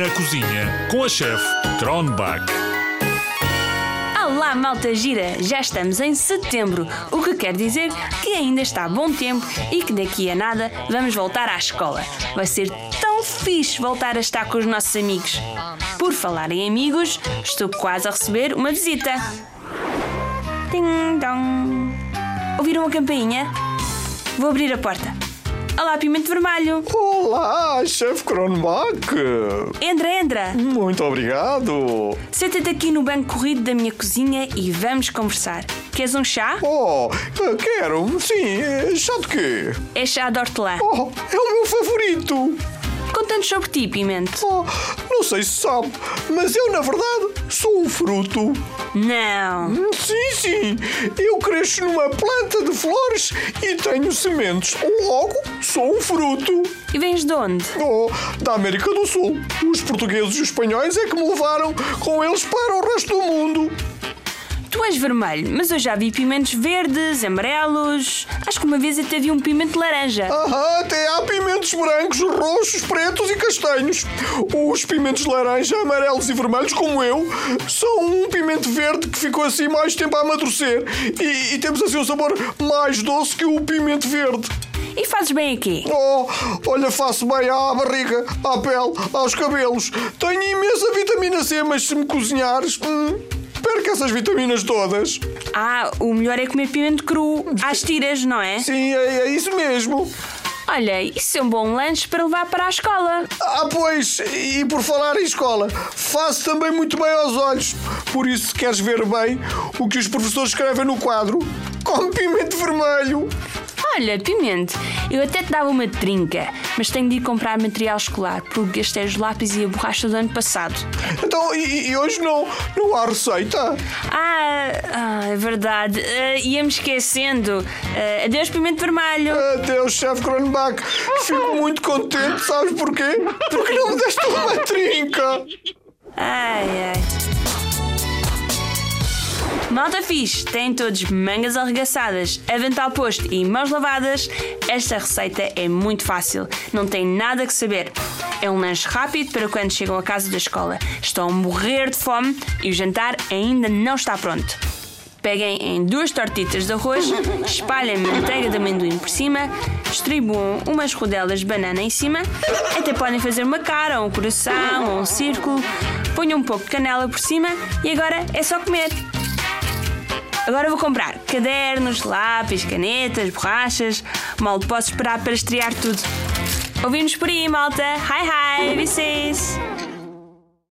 Na cozinha com a chefe Kronbach. Olá, malta gira! Já estamos em setembro, o que quer dizer que ainda está bom tempo e que daqui a nada vamos voltar à escola. Vai ser tão fixe voltar a estar com os nossos amigos. Por falar em amigos, estou quase a receber uma visita. Ding dong. Ouviram a campainha? Vou abrir a porta. Olá, Pimento Vermelho! Olá, chefe Kronbach! Entra, entra! Muito obrigado! Senta-te aqui no banco corrido da minha cozinha e vamos conversar. Queres um chá? Oh, quero, sim, chá de quê? É chá de hortelã. Oh, é o meu favorito! Conta-nos sobre ti, Pimento. Oh, não sei se sabe, mas eu, na verdade, sou um fruto. Não! Sim, sim, eu cresço numa planta de flores e tenho sementes. Logo, sou um fruto. E vens de onde? Oh, da América do Sul. Os portugueses e os espanhóis é que me levaram com eles para o resto do mundo. Tu és vermelho, mas eu já vi pimentos verdes, amarelos. Acho que uma vez até vi um pimento laranja. Aham, até há pimentos brancos, roxos, pretos e castanhos. Os pimentos laranja, amarelos e vermelhos, como eu, são um pimento verde que ficou assim mais tempo a amadurecer. E, e temos assim um sabor mais doce que o pimento verde. E fazes bem aqui? Oh, olha, faço bem à barriga, à pele, aos cabelos. Tenho imensa vitamina C, mas se me cozinhares, hum, perca essas vitaminas todas. Ah, o melhor é comer pimento cru, às tiras, não é? Sim, é, é isso mesmo. Olha, isso é um bom lanche para levar para a escola. Ah, pois, e por falar em escola, faço também muito bem aos olhos. Por isso, se queres ver bem o que os professores escrevem no quadro, come pimento vermelho. Olha, Pimento, eu até te dava uma trinca, mas tenho de ir comprar material escolar, porque gastei os lápis e a borracha do ano passado. Então, e, e hoje não, não há receita? Ah, ah é verdade. Uh, Ia-me esquecendo. Uh, adeus, Pimento Vermelho. Adeus, chefe Kronbach. Fico muito contente, sabes porquê? Porque não me deste uma trinca. Ai, ai. Malta fixe, têm todos mangas arregaçadas, avental posto e mãos lavadas. Esta receita é muito fácil, não tem nada que saber. É um lanche rápido para quando chegam a casa da escola. Estão a morrer de fome e o jantar ainda não está pronto. Peguem em duas tortitas de arroz, espalhem manteiga de amendoim por cima, distribuam umas rodelas de banana em cima, até podem fazer uma cara, um coração ou um círculo, ponham um pouco de canela por cima e agora é só comer. Agora vou comprar cadernos, lápis, canetas, borrachas. Mal posso esperar para estrear tudo. Ouvimos por aí, malta. Hi, hi, vocês!